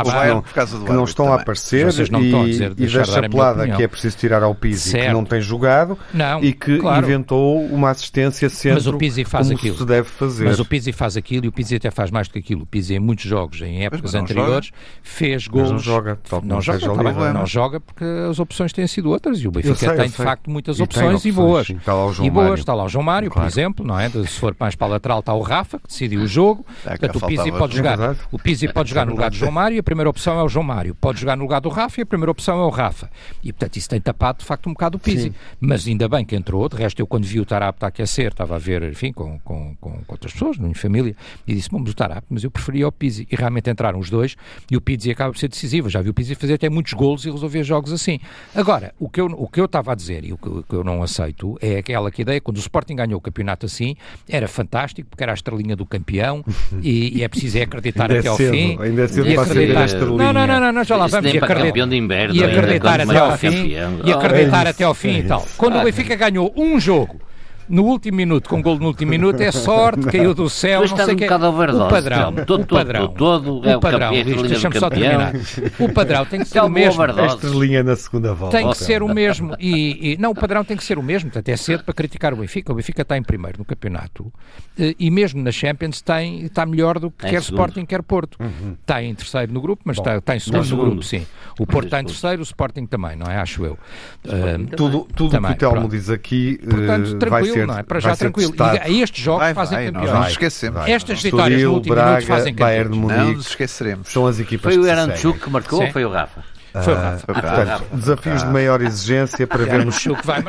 Bayern, que não, estão também. a aparecer não e, a dizer, e da chaplada que é preciso tirar ao Pizzi, certo. que não tem jogado não, e que claro. inventou uma assistência centro Mas o Pizzi faz como aquilo. se deve fazer. Mas o Pizzi faz aquilo e o Pizzi até faz mais do que aquilo. O Pizzi em muitos jogos, em épocas anteriores, joga. fez gols. não joga. Não, joga, tá não joga porque as opções têm sido outras e o Benfica sei, tem de facto muitas opções, opções, e boas. Sim, está lá o João e boas. Mário. Está lá o João Mário, claro. por exemplo, não é? Se for mais para a lateral está o Rafa, que decidiu o jogo. É Portanto, o Pizzi pode jogar. O Pizzi pode jogar no lugar do João Mário e a primeira opção é o João Mário. Pode jogar no lugar do Rafa e a primeira opção é o Rafa. E portanto isso tem tapado de facto um bocado o Pizzi. Sim. Mas ainda bem que entrou. De resto, eu quando vi o Tarap a aquecer, estava a ver, enfim, com, com, com, outras pessoas, na minha família, e disse: Vamos o Tarap, mas eu preferia o Pizzi. E realmente entraram os dois e o Pizzi acaba por ser decisivo. Já vi o Pizzi fazer até muitos golos e resolver jogos assim. Agora, o que eu, o que eu estava a dizer e o que, o que eu não aceito é aquela que ideia, quando o Sporting ganhou o campeonato assim, era fantástico, porque era a estrelinha do campeão e, e é preciso é acreditar até ao cedo, fim. Ainda é cedo para acreditar. a estrelinha. Não, não, não, não, lá vamos. E acreditar, e acreditar até ao fim. E acreditar até ao fim e tal. Quando o Benfica ganhou um jogo no último minuto, com gol no último minuto, é sorte, caiu do céu, não sei o que. O padrão, todo, o padrão, todo, todo, o padrão, deixa-me só terminar. O padrão tem que ser o mesmo. A estrelinha na segunda volta. Tem que ser o mesmo. E, e, não, o padrão tem que ser o mesmo. Portanto, é cedo para criticar o Benfica. O Benfica está em primeiro no campeonato eh, e mesmo na Champions tem, está melhor do que quer Sporting, quer Porto. Uhum. Está em terceiro no grupo, mas Bom, está, está em segundo, no grupo, sim. O Porto está em terceiro, o Sporting também, não é? Acho eu. Uh, tudo tudo que o Telmo diz aqui Portanto, uh, vai ser, não é? Para já tranquilo. E estes jogos vai, fazem vai, campeões. Não nos esquecemos. Vai, Estas vitórias no último Braga, minuto fazem campeões. Bayern de Munique, não nos esqueceremos. São as equipas foi que o Aranchuk que marcou Sim. ou foi o Rafa? Foi o Rafa. Uh, portanto, desafios de maior exigência para vermos,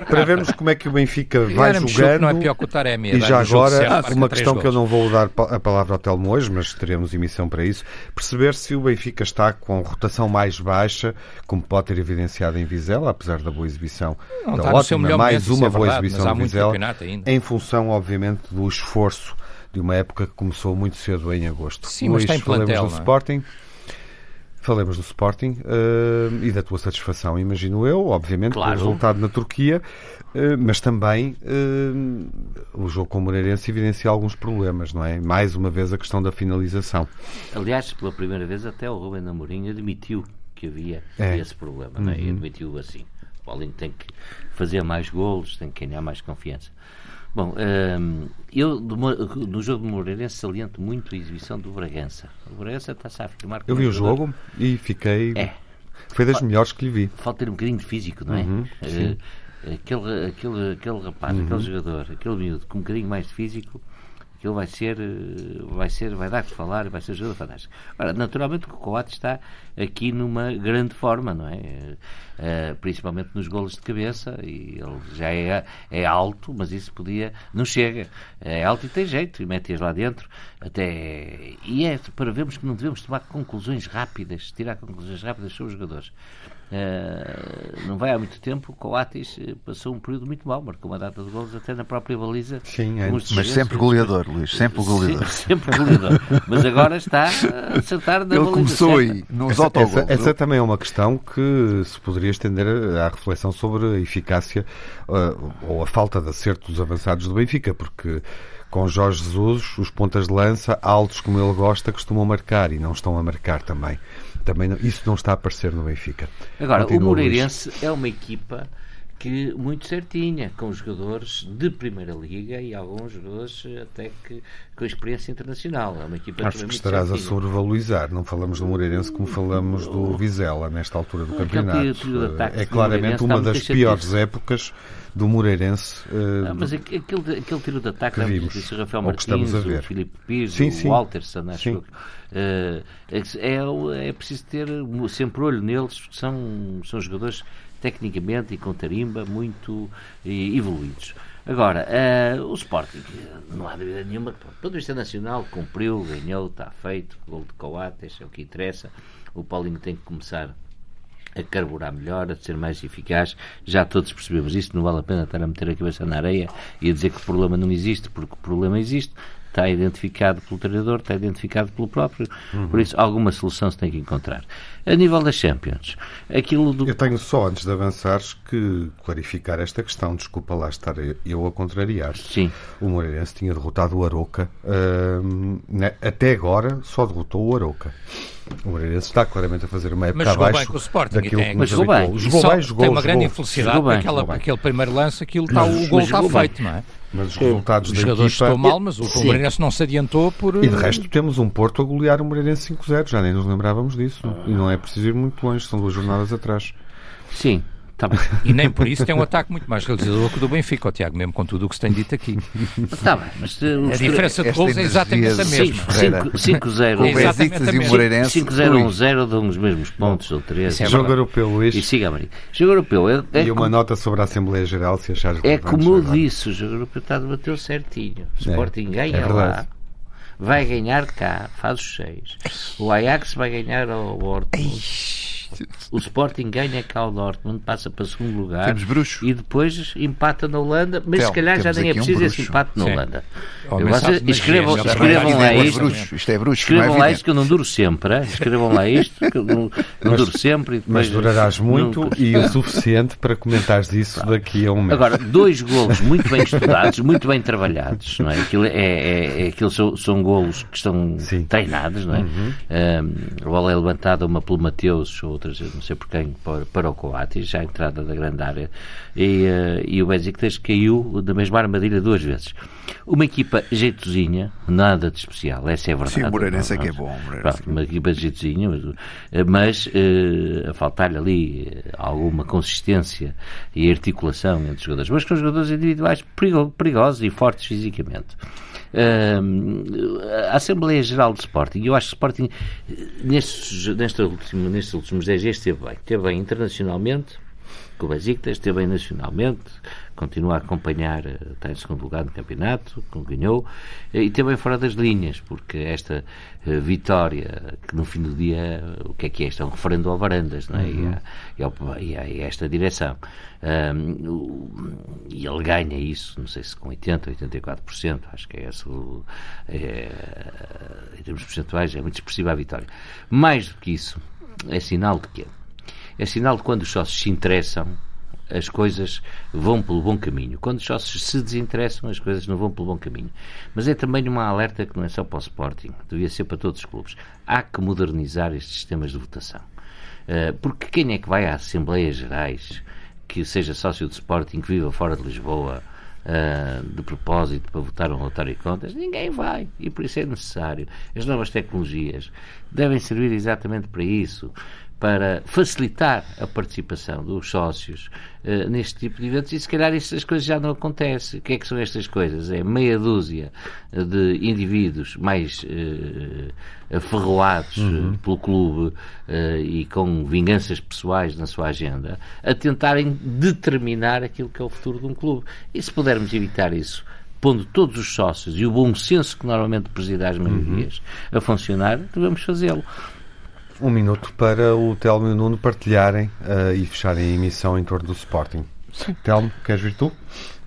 para vermos como é que o Benfica vai jogando. Não é pior que o Taremi, e já agora, uma questão que eu não vou dar a palavra ao Telmo hoje, mas teremos emissão para isso, perceber se o Benfica está com rotação mais baixa, como pode ter evidenciado em Vizela, apesar da boa exibição, não, da ótima, mais uma é boa verdade, exibição de Vizela, em função, obviamente, do esforço de uma época que começou muito cedo em agosto. Sim, Luís, mas está em plantel, do é? Falemos do Sporting uh, e da tua satisfação, imagino eu, obviamente, claro. pelo resultado na Turquia, uh, mas também uh, o jogo com o Moreirense evidencia alguns problemas, não é? Mais uma vez a questão da finalização. Aliás, pela primeira vez até o Rubem Amorim admitiu que havia é. esse problema, uhum. não é? E uhum. admitiu assim. O Paulinho tem que fazer mais golos, tem que ganhar mais confiança. Bom, um, eu no jogo de Moreirense saliento muito a exibição do Bragança. O Bragança está-se a afirmar Eu vi o jogo e fiquei. É. Foi das melhores que lhe vi. Falta ter um bocadinho de físico, não é? Uhum, uh, aquele, aquele, aquele rapaz, uhum. aquele jogador, aquele miúdo com um bocadinho mais de físico ele vai ser, vai ser, vai dar que falar, vai ser jogador fantástico. Agora, naturalmente, o Coates está aqui numa grande forma, não é? Uh, principalmente nos golos de cabeça, e ele já é, é alto, mas isso podia, não chega. É alto e tem jeito, e mete-as lá dentro, até. E é para vermos que não devemos tomar conclusões rápidas, tirar conclusões rápidas sobre os jogadores. Uh, não vai há muito tempo, o Coates eh, passou um período muito mau, marcou uma data de gols até na própria baliza. Sim, é. mas sempre goleador, Luís, sempre goleador. Sempre, sempre goleador. mas agora está a acertar na Ele começou certa. aí, nos autogols. Essa, essa, também é uma questão que se poderia estender à reflexão sobre a eficácia uh, ou a falta de acerto dos avançados do Benfica, porque com Jorge Jesus, os pontas de lança, altos como ele gosta, costumam marcar e não estão a marcar também. Também não, isso não está a aparecer no Benfica. Agora, Continua o Moreirense é uma equipa que muito certinha, com jogadores de Primeira Liga e alguns jogadores até que com experiência internacional. É uma equipa Acho que estarás certinha. a sobrevalorizar. Não falamos do Moreirense como falamos do Vizela nesta altura do campeonato. É claramente uma das piores épocas do Moreirense. Uh, mas aquele, aquele tiro de ataque, que vimos, disse o Rafael Martins, o Filipe Pires, sim, sim. o Walterson, acho sim. Uh, é, é preciso ter sempre olho neles, porque são, são jogadores tecnicamente e com tarimba muito evoluídos. Agora, uh, o Sporting, não há dúvida nenhuma, do ponto de vista nacional, cumpriu, ganhou, está feito, gol de Coates, é o que interessa. O Paulinho tem que começar a carburar melhor, a ser mais eficaz. Já todos percebemos isso, não vale a pena estar a meter a cabeça na areia e a dizer que o problema não existe, porque o problema existe. está identificado pelo treinador, está identificado pelo próprio. Uhum. Por isso, alguma solução se tem que encontrar. A nível das Champions, aquilo do... Eu tenho só, antes de avançares, que clarificar esta questão. Desculpa lá estar eu a contrariar. Sim. O Moreirense tinha derrotado o Aroca. Uh, até agora, só derrotou o Aroca. O Moreirense está claramente a fazer uma época mas abaixo bem com o Sporting, daquilo tem, que mas jogou bem. Jogou bem, jogou Tem uma grande infelicidade porque aquela, aquele primeiro lance, aquilo está, o gol está feito, não é? Mas os resultados os da jogadores equipa... estão mal, mas o Sim. Moreirense não se adiantou por... E de resto temos um Porto a golear o Moreirense 5-0, já nem nos lembrávamos disso. E não é preciso ir muito longe, são duas jornadas atrás. Sim, Tá e nem por isso tem um ataque muito mais realizador que o do Benfica, o Tiago, mesmo com tudo o que se tem dito aqui. Está bem, mas uh, a diferença de gols é exatamente a mesma. 5-0. Com o Besiktas e o Moreirense. 5-0-1-0 dão os mesmos pontos, ou 3. É Jogo europeu, Luís. E siga, Maria. Jogo europeu. É, é e uma nota sobre a Assembleia Geral, se achares É como eu disse, o jogo europeu está a debater certinho. O é, Sporting ganha é lá vai ganhar cá, faz os seis. O Ajax vai ganhar ao Dortmund. O Sporting ganha cá o Dortmund, passa para segundo lugar. Temos bruxo. E depois empata na Holanda, mas Tel, se calhar já nem é preciso um esse empate na Holanda. Vocês, escrevam, escrevam lá isto. Bruxo. Isto é bruxo. Escrevam lá isto que eu não duro sempre. Escrevam lá isto que eu não, não mas, duro sempre. mas durarás muito não... e o suficiente para comentares isso claro. daqui a um mês. Agora, dois golos muito bem estudados, muito bem trabalhados. Não é? Aquilo, é, é, é aquilo são, são golos que estão Sim. treinados. Não é? Uhum. Um, a bola é levantada uma pelo Mateus, outras, não sei por quem, para, para o Coates, já a entrada da grande área. E, uh, e o Besiktas caiu da mesma armadilha duas vezes. Uma equipa jeitozinha, nada de especial, essa é verdade. Sim, o Moreirense é que é bom. Pronto, uma equipa jeitozinha, mas, eh, uh, a faltar-lhe ali alguma consistência e articulação entre os jogadores, mas com jogadores individuais perigosos e fortes fisicamente. Uh, a Assembleia Geral de Sporting, eu acho que Sporting nestes, neste último, nestes últimos 10 dias esteve bem. Esteve bem internacionalmente, com o Besiktas, esteve bem nacionalmente, continua a acompanhar, eh, está em segundo lugar no campeonato, ganhou, eh, e também fora das linhas, porque esta uh, vitória, que no fim do dia, o que é que é? Isto é um referendo ao Varandas, não é? Uhum. E, a, e, a, e, a, esta direção. Um, e ele ganha isso, não sei se com 80%, 84%, acho que é esse, é, em termos percentuais, é muito expressiva a vitória. Mais do que isso, é sinal de quê? É sinal de quando os sócios se interessam as coisas vão pelo bom caminho. Quando os sócios se desinteressam, as coisas não vão pelo bom caminho. Mas é também uma alerta que não é só para o Sporting, devia ser para todos os clubes. Há que modernizar estes sistemas de votação. Uh, porque quem é que vai às Assembleias Gerais, que seja sócio do Sporting, que viva fora de Lisboa, uh, de propósito para votar um relatório de contas? Ninguém vai. E por isso é necessário. As novas tecnologias devem servir exatamente para isso para facilitar a participação dos sócios uh, neste tipo de eventos e se calhar estas coisas já não acontecem. O que é que são estas coisas? É meia dúzia de indivíduos mais uh, aferroados uhum. pelo clube uh, e com vinganças pessoais na sua agenda a tentarem determinar aquilo que é o futuro de um clube. E se pudermos evitar isso pondo todos os sócios e o bom senso que normalmente preside as maiorias uhum. a funcionar, devemos fazê-lo. Um minuto para o Telmo e o Nuno partilharem uh, e fecharem a emissão em torno do Sporting. Telmo, queres vir tu?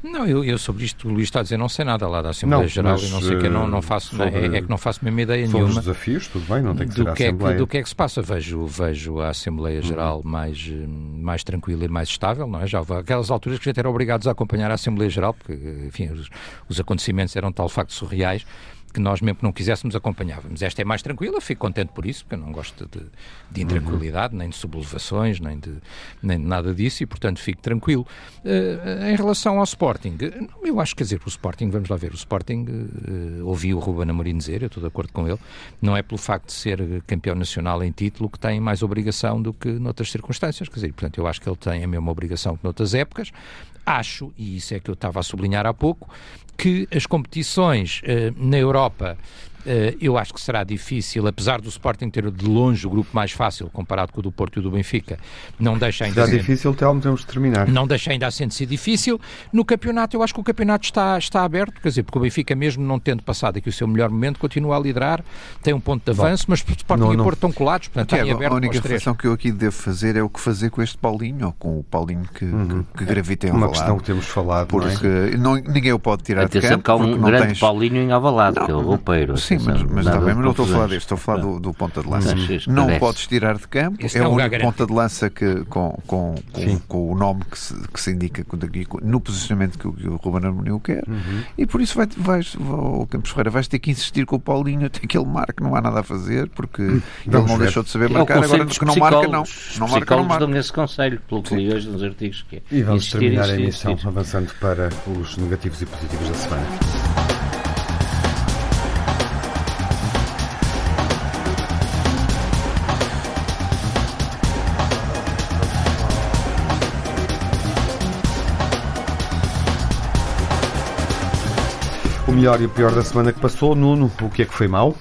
Não, eu, eu sobre isto, o Luís está a dizer, não sei nada lá da Assembleia não, Geral e não sei o que, não, não faço, sobre, é, é, que não faço mesmo ideia nenhuma. os desafios, tudo bem, não tem que do ser a que. É que, do que é que se passa? Vejo, vejo a Assembleia Geral uhum. mais, mais tranquila e mais estável, não é? Já houve aquelas alturas que a gente era obrigados a acompanhar a Assembleia Geral, porque, enfim, os, os acontecimentos eram tal facto surreais que nós mesmo que não quiséssemos acompanhávamos. Esta é mais tranquila, fico contente por isso, porque eu não gosto de, de intranquilidade, nem de sublevações, nem de, nem de nada disso, e portanto fico tranquilo. Uh, em relação ao Sporting, eu acho que, quer dizer, o Sporting, vamos lá ver, o Sporting, uh, ouvi o Ruben Amorim dizer, eu estou de acordo com ele, não é pelo facto de ser campeão nacional em título que tem mais obrigação do que noutras circunstâncias, quer dizer, portanto eu acho que ele tem a mesma obrigação que noutras épocas, acho, e isso é que eu estava a sublinhar há pouco, que as competições uh, na Europa eu acho que será difícil, apesar do Sporting ter de longe o grupo mais fácil comparado com o do Porto e o do Benfica, não deixa ainda. Será difícil, Telmo, temos de terminar. Não deixa ainda assim de ser difícil. No campeonato, eu acho que o campeonato está, está aberto, quer dizer, porque o Benfica, mesmo não tendo passado aqui o seu melhor momento, continua a liderar, tem um ponto de avanço, Bom, mas o Sporting não, e o Porto estão colados, portanto, Tiago, está aberto. A única reflexão que eu aqui devo fazer é o que fazer com este Paulinho, ou com o Paulinho que, uhum. que, que gravita em Uma questão que temos falado. Porque não, é? ninguém o pode tirar Atenção de campo. que há um grande tens... Paulinho em Avalado, que é o roupeiro. Sim, mas, mas está bem, mas não estou a falar deste, estou a falar do, do ponta de lança. Não o podes tirar de campo, é, é o único ponta de lança que, com, com, com, com o nome que se, que se indica no posicionamento que o, que o Ruben Amorim quer, uhum. e por isso vai, vais, o Campos Ferreira vais ter que insistir com o Paulinho até que ele marque, não há nada a fazer, porque hum, ele não ver. deixou de saber é marcar, agora que não marca, não. Não marca, não marca. dão esse conselho, pelo que li hoje nos artigos. Que é e vamos insistir, terminar insistir, a emissão insistir. avançando para os negativos e positivos da semana. Melhor e o pior da semana que passou, Nuno, o que é que foi mal?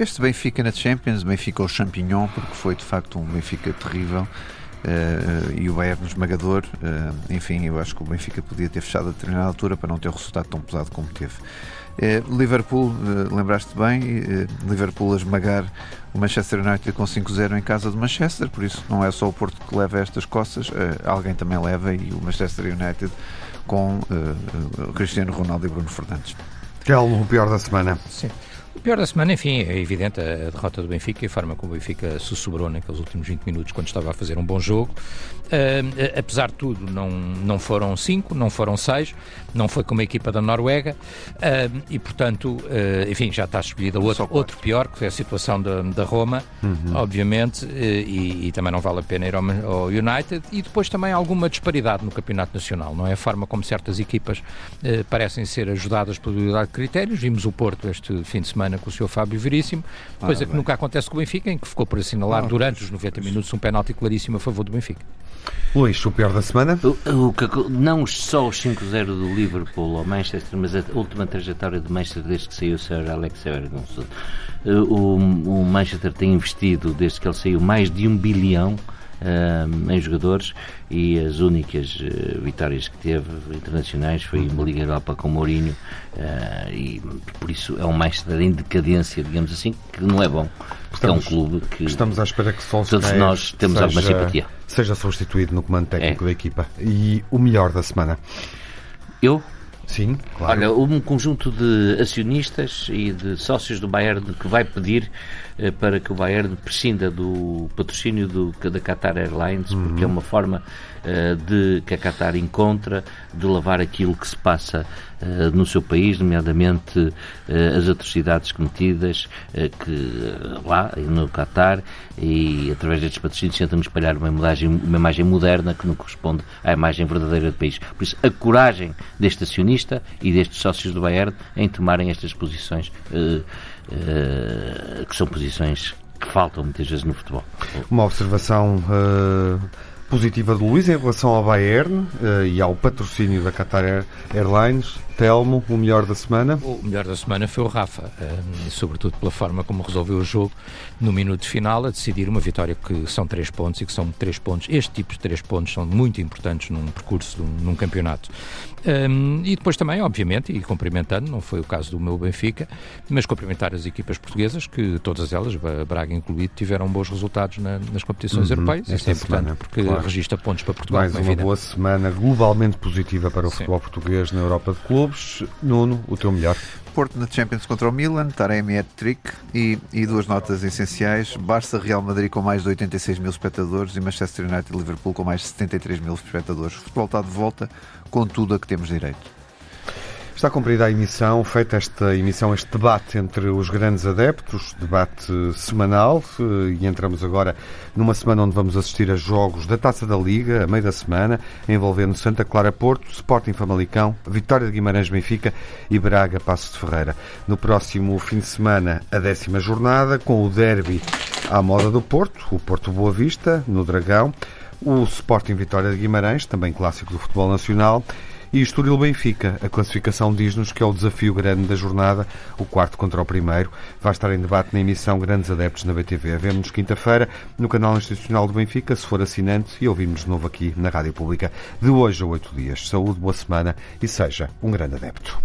Este Benfica na Champions, Benfica o champignon, porque foi de facto um Benfica terrível. Uh, e o Bayern esmagador. Uh, enfim, eu acho que o Benfica podia ter fechado a determinada altura para não ter o resultado tão pesado como teve. Uh, Liverpool, lembraste bem, Liverpool a esmagar o Manchester United com 5-0 em casa de Manchester, por isso não é só o Porto que leva estas costas, alguém também leva e o Manchester United com Cristiano Ronaldo e Bruno Fernandes. Telmo, o pior da semana. Sim. O pior da semana, enfim, é evidente a derrota do Benfica e a forma como o Benfica se sobrou naqueles últimos 20 minutos quando estava a fazer um bom jogo. Uh, apesar de tudo, não, não foram cinco, não foram seis, não foi como a equipa da Noruega uh, e, portanto, uh, enfim, já está escolhido outro, outro pior, que é a situação da, da Roma, uhum. obviamente, e, e, também não vale a pena ir ao, ao, United. E depois também alguma disparidade no Campeonato Nacional, não é? A forma como certas equipas parecem ser ajudadas pela unidade de critérios. Vimos o Porto este fim de semana com o Sr. Fábio Veríssimo, coisa ah, que nunca acontece com o Benfica, em que ficou por assinalar ah, durante os 90 minutos um penalti claríssimo a favor do Benfica. Luís, o pior da semana? O, o, não só os 5-0 do Liverpool ao Manchester, mas a última trajetória do Manchester desde que saiu o Sir Alex Ferguson. O, o Manchester tem investido, desde que ele saiu, mais de um bilhão uh, em jogadores e as únicas uh, vitórias que teve internacionais foi uma Liga Europa com Mourinho uh, e por isso é um Manchester em decadência, digamos assim, que não é bom. Estamos, é um clube que estamos à espera que todos nós temos seja, alguma simpatia. Seja substituído no comando técnico é. da equipa. E o melhor da semana? Eu? Sim, claro. Olha, um conjunto de acionistas e de sócios do Bayern que vai pedir eh, para que o Bayern prescinda do patrocínio do, da Qatar Airlines, uhum. porque é uma forma uh, de que a Qatar encontra de lavar aquilo que se passa uh, no seu país, nomeadamente uh, as atrocidades cometidas que lá no Qatar e através destes patrocínios tentam espalhar uma imagem, uma imagem moderna que não corresponde à imagem verdadeira do país. Por isso, a coragem deste acionista e destes sócios do Bayern em tomarem estas posições uh, que são posições que faltam muitas vezes no futebol. Uma observação uh, positiva de Luís em relação ao Bayern uh, e ao patrocínio da Qatar Airlines. Telmo, o melhor da semana? O melhor da semana foi o Rafa, uh, sobretudo pela forma como resolveu o jogo no minuto final, a decidir uma vitória que são três pontos e que são três pontos. Este tipo de três pontos são muito importantes num percurso, num campeonato. Um, e depois também, obviamente, e cumprimentando, não foi o caso do meu Benfica, mas cumprimentar as equipas portuguesas, que todas elas, Braga incluído, tiveram bons resultados na, nas competições uhum, europeias. Isso é importante semana, porque claro. registra pontos para Portugal. Mais uma boa semana globalmente positiva para o Sim. futebol português na Europa de clubes. Nuno, o teu melhor. Porto na Champions contra o Milan, Taremi hat-trick e, e, duas notas essenciais: Barça Real Madrid com mais de 86 mil espectadores e Manchester United Liverpool com mais de 73 mil espectadores. O futebol está de volta com tudo a que temos direito. Está cumprida a emissão, feita esta emissão, este debate entre os grandes adeptos, debate semanal, eh, e entramos agora numa semana onde vamos assistir a jogos da Taça da Liga, a meio da semana, envolvendo Santa Clara Porto, Sporting Famalicão, Vitória de Guimarães Benfica e Braga Passos de Ferreira. No próximo fim de semana, a décima jornada, com o derby à moda do Porto, o Porto Boa Vista, no Dragão, o Sporting Vitória de Guimarães, também clássico do futebol nacional, E Estoril Benfica, a classificação diz-nos que é o desafio grande da jornada, o quarto contra o primeiro. Vai estar em debate na emissão Grandes Adeptos na BTV. Vemo-nos quinta-feira no canal institucional do Benfica, se for assinante, e ouvimos de novo aqui na Rádio Pública, de hoje a oito dias. Saúde, boa semana e seja um grande adepto.